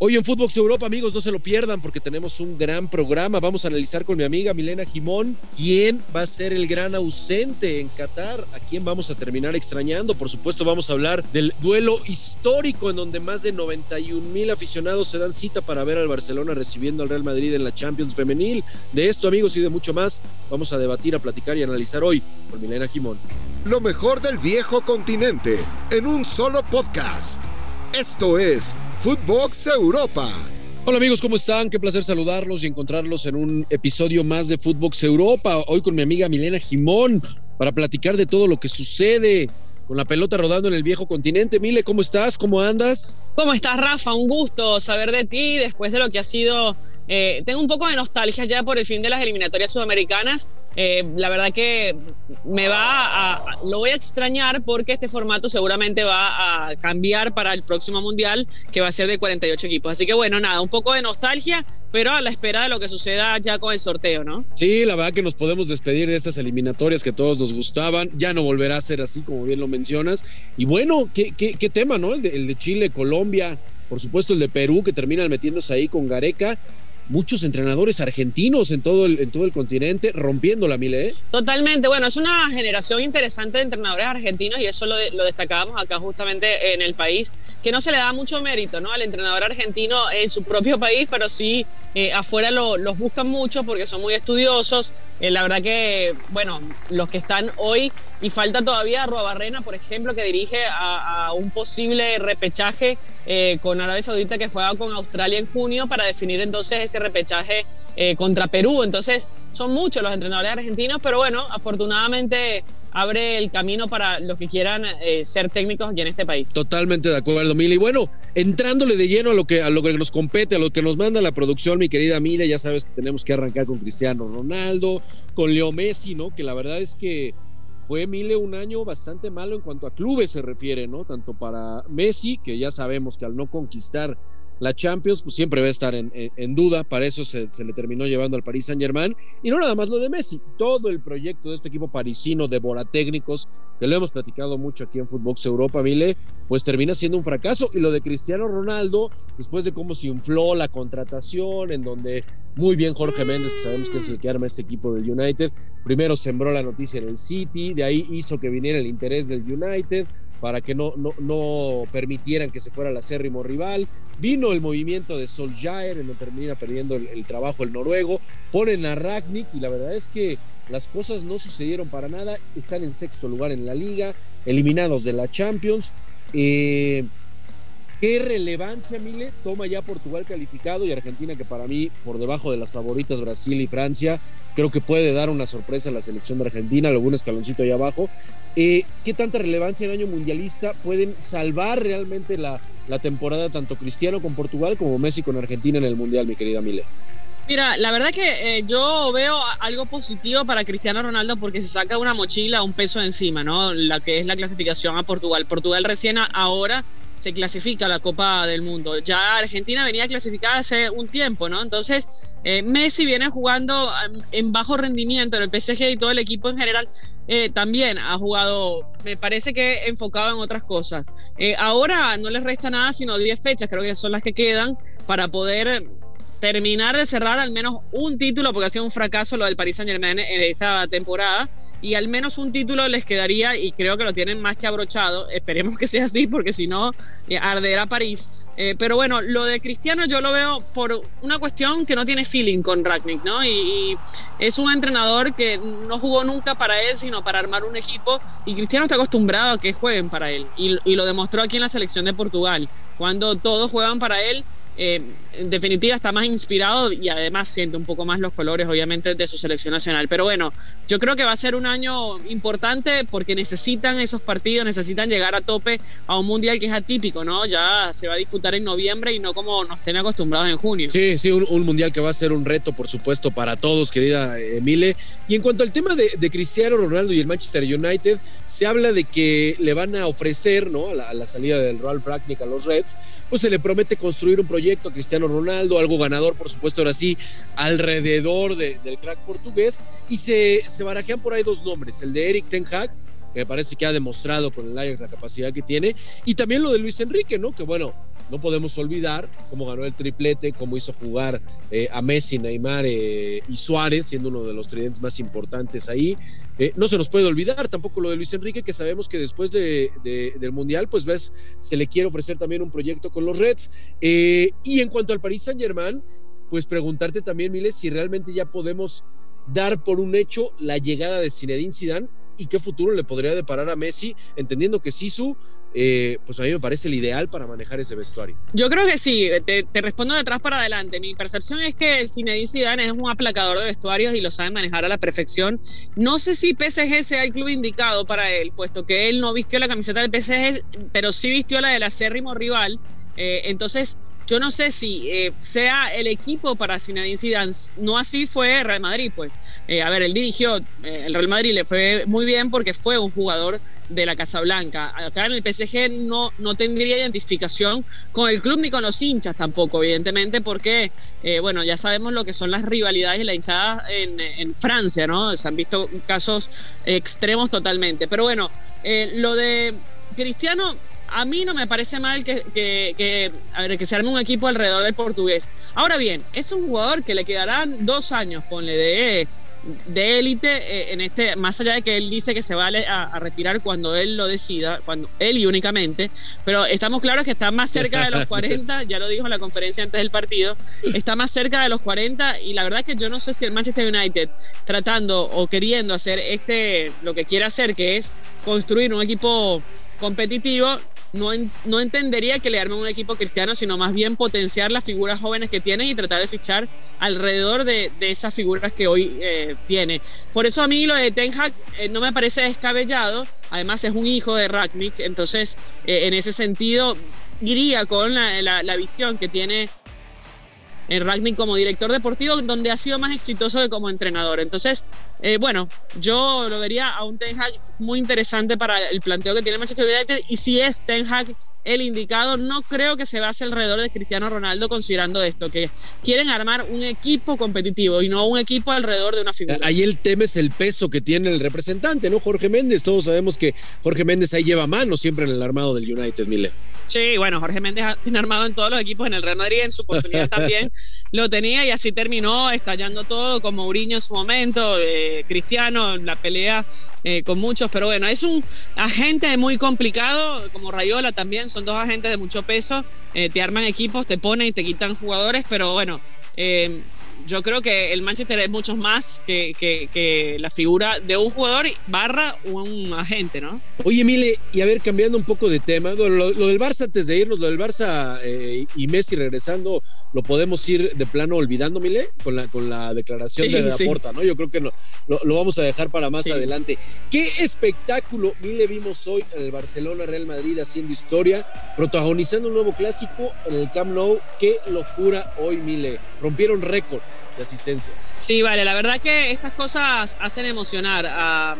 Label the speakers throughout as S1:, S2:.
S1: Hoy en Footbox Europa, amigos, no se lo pierdan porque tenemos un gran programa. Vamos a analizar con mi amiga Milena Jimón quién va a ser el gran ausente en Qatar, a quién vamos a terminar extrañando. Por supuesto, vamos a hablar del duelo histórico en donde más de 91 mil aficionados se dan cita para ver al Barcelona recibiendo al Real Madrid en la Champions Femenil. De esto, amigos, y de mucho más, vamos a debatir, a platicar y analizar hoy con Milena Jimón.
S2: Lo mejor del viejo continente en un solo podcast. Esto es Footbox Europa.
S1: Hola amigos, ¿cómo están? Qué placer saludarlos y encontrarlos en un episodio más de Footbox Europa. Hoy con mi amiga Milena Jimón para platicar de todo lo que sucede con la pelota rodando en el viejo continente. Mile, ¿cómo estás? ¿Cómo andas?
S3: ¿Cómo estás, Rafa? Un gusto saber de ti después de lo que ha sido eh, tengo un poco de nostalgia ya por el fin de las eliminatorias sudamericanas. Eh, la verdad que me va a, lo voy a extrañar porque este formato seguramente va a cambiar para el próximo mundial, que va a ser de 48 equipos. Así que bueno, nada, un poco de nostalgia, pero a la espera de lo que suceda ya con el sorteo, ¿no?
S1: Sí, la verdad que nos podemos despedir de estas eliminatorias que todos nos gustaban. Ya no volverá a ser así, como bien lo mencionas. Y bueno, qué, qué, tema, ¿no? El de Chile, Colombia, por supuesto el de Perú, que terminan metiéndose ahí con Gareca muchos entrenadores argentinos en todo el, en todo el continente rompiendo la mile. ¿eh?
S3: Totalmente, bueno, es una generación interesante de entrenadores argentinos y eso lo, lo, destacábamos acá justamente en el país, que no se le da mucho mérito ¿no? al entrenador argentino en su propio país, pero sí eh, afuera lo, los buscan mucho porque son muy estudiosos. Eh, la verdad que, bueno, los que están hoy y falta todavía Barrena, por ejemplo, que dirige a, a un posible repechaje eh, con Arabia Saudita que juega con Australia en junio para definir entonces ese repechaje eh, contra Perú. Entonces son muchos los entrenadores argentinos, pero bueno, afortunadamente abre el camino para los que quieran eh, ser técnicos aquí en este país.
S1: Totalmente de acuerdo, Mila. Y bueno, entrándole de lleno a lo que a lo que nos compete, a lo que nos manda la producción, mi querida Mila, ya sabes que tenemos que arrancar con Cristiano Ronaldo, con Leo Messi, ¿no? Que la verdad es que fue Mile un año bastante malo en cuanto a clubes se refiere, ¿no? Tanto para Messi, que ya sabemos que al no conquistar la Champions, pues siempre va a estar en, duda, para eso se, se, le terminó llevando al Paris Saint Germain, y no nada más lo de Messi, todo el proyecto de este equipo parisino de técnicos, que lo hemos platicado mucho aquí en Footbox Europa, Mile, pues termina siendo un fracaso, y lo de Cristiano Ronaldo, después de cómo se infló la contratación, en donde muy bien Jorge Méndez, que sabemos que es el que arma este equipo del United, primero sembró la noticia en el City, de ahí hizo que viniera el interés del United, para que no, no, no permitieran que se fuera el acérrimo rival. Vino el movimiento de Solskjaer, en donde termina perdiendo el, el, trabajo el noruego. Ponen a Ragnick y la verdad es que las cosas no sucedieron para nada. Están en sexto lugar en la liga, eliminados de la Champions. Eh, ¿Qué relevancia, Mile, toma ya Portugal calificado y Argentina, que para mí, por debajo de las favoritas Brasil y Francia, creo que puede dar una sorpresa a la selección de Argentina, algún escaloncito ahí abajo? Eh, ¿Qué tanta relevancia en año mundialista pueden salvar realmente la, la temporada tanto Cristiano con Portugal como Messi con Argentina en el Mundial, mi querida Mile?
S3: Mira, la verdad que eh, yo veo algo positivo para Cristiano Ronaldo porque se saca una mochila, un peso encima, ¿no? La que es la clasificación a Portugal. Portugal recién ahora se clasifica a la Copa del Mundo. Ya Argentina venía clasificada hace un tiempo, ¿no? Entonces, eh, Messi viene jugando en bajo rendimiento en el PSG y todo el equipo en general. Eh, también ha jugado, me parece que enfocado en otras cosas. Eh, ahora no les resta nada sino 10 fechas, creo que son las que quedan para poder terminar de cerrar al menos un título, porque ha sido un fracaso lo del Paris Saint Germain en esta temporada, y al menos un título les quedaría, y creo que lo tienen más que abrochado, esperemos que sea así, porque si no, eh, arderá París. Eh, pero bueno, lo de Cristiano yo lo veo por una cuestión que no tiene feeling con Ragnick, ¿no? Y, es un entrenador que no jugó nunca para él, sino para armar un equipo, y Cristiano está acostumbrado a que jueguen para él, y, y lo demostró aquí en la selección de Portugal, cuando todos juegan para él eh, en definitiva está más inspirado y además siente un poco más los colores, obviamente, de su selección nacional. Pero bueno, yo creo que va a ser un año importante porque necesitan esos partidos, necesitan llegar a tope a un mundial que es atípico, ¿no? Ya se va a disputar en noviembre y no como nos tienen acostumbrados en junio.
S1: Sí, sí, un, un mundial que va a ser un reto, por supuesto, para todos, querida Emile. Y en cuanto al tema de, Cristiano Ronaldo y el Manchester United, se habla de que le van a ofrecer, ¿no? A la, salida del Ralph Ragnick a los Reds, pues se le promete construir un proyecto a Cristiano Ronaldo, algo ganador, por supuesto, ahora sí, alrededor de, del crack portugués. Y se, se barajean por ahí dos nombres: el de Eric Ten Hag, que me parece que ha demostrado con el Ajax la capacidad que tiene, y también lo de Luis Enrique, ¿no? Que bueno, no podemos olvidar cómo ganó el triplete, cómo hizo jugar eh, a Messi, Neymar eh, y Suárez, siendo uno de los tridentes más importantes ahí. Eh, no se nos puede olvidar tampoco lo de Luis Enrique, que sabemos que después de, del Mundial, pues ves, se le quiere ofrecer también un proyecto con los Reds. y en cuanto al Paris Saint Germain, pues preguntarte también, Miles, si realmente ya podemos dar por un hecho la llegada de Zinedine Zidane y qué futuro le podría deparar a Messi, entendiendo que Sisu eh, pues a mí me parece el ideal para manejar ese vestuario.
S3: Yo creo que sí, te, respondo de atrás para adelante. Mi percepción es que Zinedine Zidane es un aplacador de vestuarios y lo sabe manejar a la perfección. No sé si PSG sea el club indicado para él, puesto que él no vistió la camiseta del PSG, pero sí vistió la del acérrimo rival. Eh, entonces, yo no sé si eh, sea el equipo para Zinedine Zidane. No así fue Real Madrid, pues. Eh, a ver, él dirigió, eh, el Real Madrid le fue muy bien porque fue un jugador de la Casa Blanca. Acá en el PSG no, no tendría identificación con el club ni con los hinchas tampoco, evidentemente, porque, bueno, ya sabemos lo que son las rivalidades y la hinchada en Francia, ¿no? Se han visto casos extremos totalmente. Pero bueno, lo de Cristiano a mí no me parece mal que, que, a ver, que se arme un equipo alrededor del portugués. Ahora bien, es un jugador que le quedarán dos años, ponle, de de élite eh, en este, más allá de que él dice que se vale a, retirar cuando él lo decida, cuando él y únicamente, pero estamos claros que está más cerca de los 40, ya lo dijo en la conferencia antes del partido, está más cerca de los 40 y la verdad es que yo no sé si el Manchester United tratando o queriendo hacer este, lo que quiere hacer, que es construir un equipo competitivo, no, no entendería que le arme un equipo cristiano, sino más bien potenciar las figuras jóvenes que tienen y tratar de fichar alrededor de, esas figuras que hoy eh, tiene. Por eso a mí lo de Ten eh, no me parece descabellado, además es un hijo de Ragnick, entonces eh, en ese sentido iría con la, la visión que tiene en Ragnick como director deportivo, donde ha sido más exitoso que como entrenador. Entonces, eh, bueno, yo lo vería a un Ten Hag muy interesante para el planteo que tiene Manchester United y si es Ten Hag el indicado, no creo que se base alrededor de Cristiano Ronaldo considerando esto, que quieren armar un equipo competitivo y no un equipo alrededor de una figura.
S1: Ahí el tema es el peso que tiene el representante, ¿no? Jorge Méndez, todos sabemos que Jorge Méndez ahí lleva mano siempre en el armado del United, Mille.
S3: Sí, bueno, Jorge Méndez tiene armado en todos los equipos en el Real Madrid, en su oportunidad también lo tenía y así terminó estallando todo con Mourinho en su momento, eh, Cristiano, la pelea eh, con muchos, pero bueno, es un agente muy complicado, como Rayola también, son dos agentes de mucho peso, eh, te arman equipos, te ponen y te quitan jugadores, pero bueno, yo creo que el Manchester es mucho más que, que, la figura de un jugador barra un agente, ¿no?
S1: Oye, Mile, y a ver, cambiando un poco de tema, lo, del Barça antes de irnos, lo del Barça eh, y Messi regresando, ¿lo podemos ir de plano olvidando, Mile? Con la, con la declaración de la porta, ¿no? Yo creo que lo, lo, vamos a dejar para más adelante. ¿Qué espectáculo, Mile, vimos hoy en el Barcelona Real Madrid haciendo historia, protagonizando un nuevo clásico en el Camp Nou? ¡Qué locura hoy, Mile! Rompieron récord asistencia.
S3: Sí, vale, la verdad que estas cosas hacen emocionar a,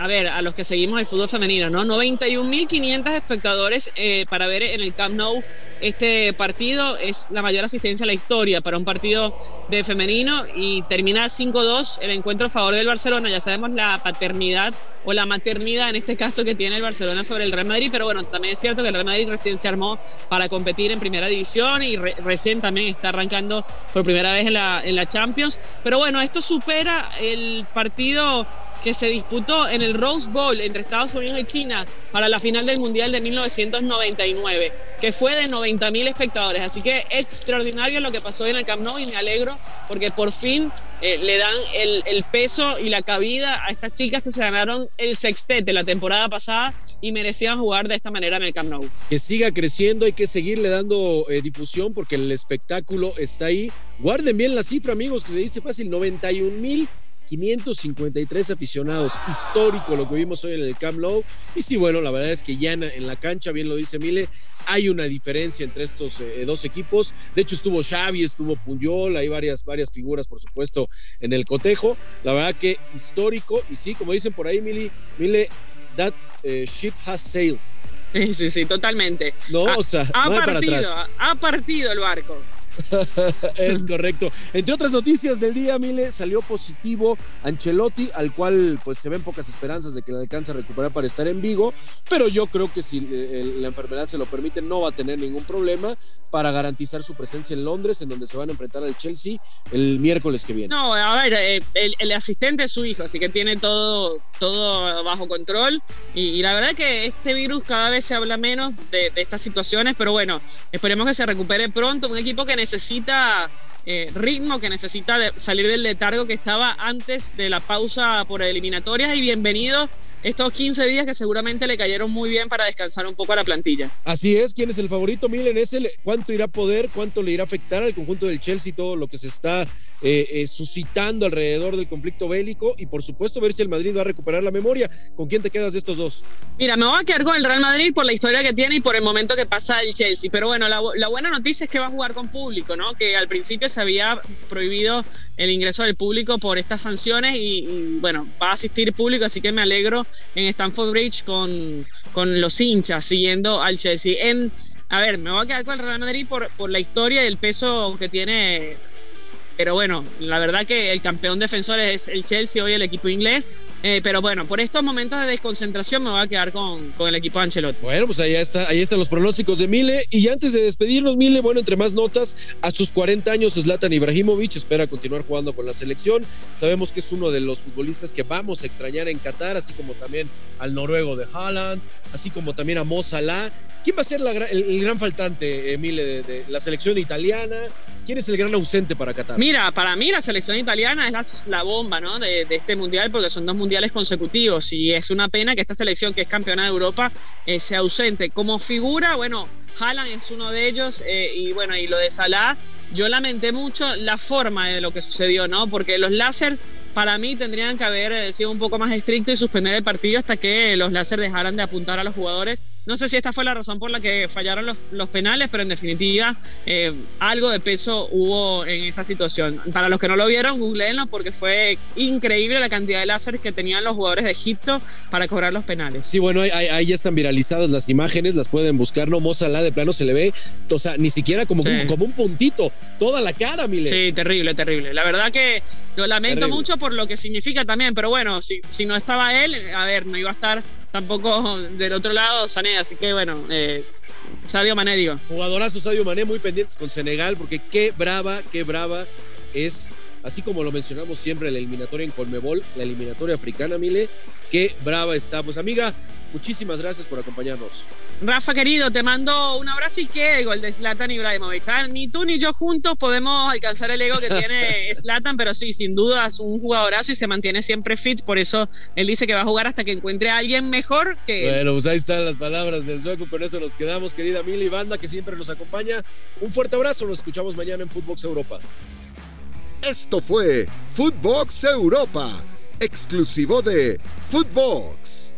S3: a ver, a los que seguimos el fútbol femenino, ¿no? 91.500 espectadores eh, para ver en el Camp Nou este partido es la mayor asistencia a la historia para un partido de femenino y termina 5-2 el encuentro a favor del Barcelona. Ya sabemos la paternidad o la maternidad en este caso que tiene el Barcelona sobre el Real Madrid, pero bueno, también es cierto que el Real Madrid recién se armó para competir en primera división y recién también está arrancando por primera vez en la, en la Champions. Pero bueno, esto supera el partido que se disputó en el Rose Bowl entre Estados Unidos y China para la final del Mundial de 1999, que fue de 90 mil espectadores. Así que extraordinario lo que pasó en el Camp Nou y me alegro porque por fin eh, le dan el, el, peso y la cabida a estas chicas que se ganaron el sextete la temporada pasada y merecían jugar de esta manera en el Camp Nou.
S1: Que siga creciendo, hay que seguirle dando eh, difusión porque el espectáculo está ahí. Guarden bien la cifra, amigos, que se dice fácil, 91 mil 553 aficionados, histórico lo que vimos hoy en el Camp Nou. Y sí, bueno, la verdad es que ya en la cancha, bien lo dice Mile, hay una diferencia entre estos eh, dos equipos. De hecho, estuvo Xavi, estuvo Puyol, hay varias, varias figuras, por supuesto, en el cotejo. La verdad que histórico, y sí, como dicen por ahí, Mile, Mile, that eh, ship has sailed.
S3: Sí, sí, sí, totalmente.
S1: No, o sea,
S3: ha, partido, ha partido el barco.
S1: Es correcto. Entre otras noticias del día, Mile, salió positivo Ancelotti, al cual pues se ven pocas esperanzas de que le alcance a recuperar para estar en Vigo, pero yo creo que si eh, la enfermedad se lo permite, no va a tener ningún problema para garantizar su presencia en Londres, en donde se van a enfrentar al Chelsea el miércoles que viene.
S3: No, a ver, eh, el, asistente es su hijo, así que tiene todo, todo bajo control. Y, la verdad que este virus cada vez se habla menos de, de estas situaciones, pero bueno, esperemos que se recupere pronto. Un equipo que necesita eh, ritmo, que necesita salir del letargo que estaba antes de la pausa por eliminatorias y bienvenido estos 15 días que seguramente le cayeron muy bien para descansar un poco a la plantilla.
S1: Así es, ¿quién es el favorito? Miren, es el cuánto irá a poder, cuánto le irá a afectar al conjunto del Chelsea, todo lo que se está eh, eh, suscitando alrededor del conflicto bélico y por supuesto ver si el Madrid va a recuperar la memoria. ¿Con quién te quedas de estos dos?
S3: Mira, me voy a quedar con el Real Madrid por la historia que tiene y por el momento que pasa el Chelsea, pero bueno, la, la buena noticia es que va a jugar con público, ¿no? Que al principio se había prohibido el ingreso del público por estas sanciones y, bueno, va a asistir público, así que me alegro en Stamford Bridge con, con los hinchas siguiendo al Chelsea. A ver, me voy a quedar con el Real Madrid por, por la historia y el peso que tiene pero bueno, la verdad que el campeón defensor es el Chelsea, hoy el equipo inglés. Eh, pero bueno, por estos momentos de desconcentración me voy a quedar con, con el equipo Ancelotti.
S1: Bueno, pues ahí, está, ahí están los pronósticos de Mile. Y antes de despedirnos, Mile, bueno, entre más notas, a sus 40 años, Zlatan Ibrahimovic espera continuar jugando con la selección. Sabemos que es uno de los futbolistas que vamos a extrañar en Qatar, así como también al noruego de Haaland, así como también a Mo Salah. ¿Quién va a ser el, gran faltante, Emile, de, la selección italiana? ¿Quién es el gran ausente para Qatar?
S3: Mira, para mí la selección italiana es la, bomba ¿no? de, este mundial porque son dos mundiales consecutivos y es una pena que esta selección que es campeona de Europa eh, sea ausente. Como figura, bueno, Haaland es uno de ellos eh, y bueno, y lo de Salah, yo lamenté mucho la forma de lo que sucedió, ¿no? Porque los láser para mí tendrían que haber eh, sido un poco más estrictos y suspender el partido hasta que los láser dejaran de apuntar a los jugadores. No sé si esta fue la razón por la que fallaron los, los penales, pero en definitiva eh, algo de peso hubo en esa situación. Para los que no lo vieron, googleenlo porque fue increíble la cantidad de láser que tenían los jugadores de Egipto para cobrar los penales.
S1: Sí, bueno, ahí, están viralizadas las imágenes, las pueden buscar, no Mozalá de plano se le ve, o sea, ni siquiera como, como un puntito, toda la cara, Mile.
S3: Sí, terrible, terrible. La verdad que lo lamento mucho por lo que significa también, pero bueno, si, si no estaba él, a ver, no iba a estar tampoco del otro lado Sané, así que bueno, eh, Sadio Mané digo.
S1: Jugadorazo Sadio Mané, muy pendientes con Senegal, porque qué brava, qué brava es, así como lo mencionamos siempre, la eliminatoria en Colmebol, la eliminatoria africana, Mile, qué brava está. Pues amiga, Muchísimas gracias por acompañarnos.
S3: Rafa, querido, te mando un abrazo y qué gol de Zlatan Ibrahimovic. ¿ah? Ni tú ni yo juntos podemos alcanzar el ego que tiene Zlatan, pero sí, sin duda es un jugadorazo y se mantiene siempre fit. Por eso él dice que va a jugar hasta que encuentre a alguien mejor que.
S1: Bueno, pues ahí están las palabras del sueco. Con eso nos quedamos, querida Mili Banda, que siempre nos acompaña. Un fuerte abrazo. Nos escuchamos mañana en Footbox Europa.
S2: Esto fue Footbox Europa, exclusivo de Footbox.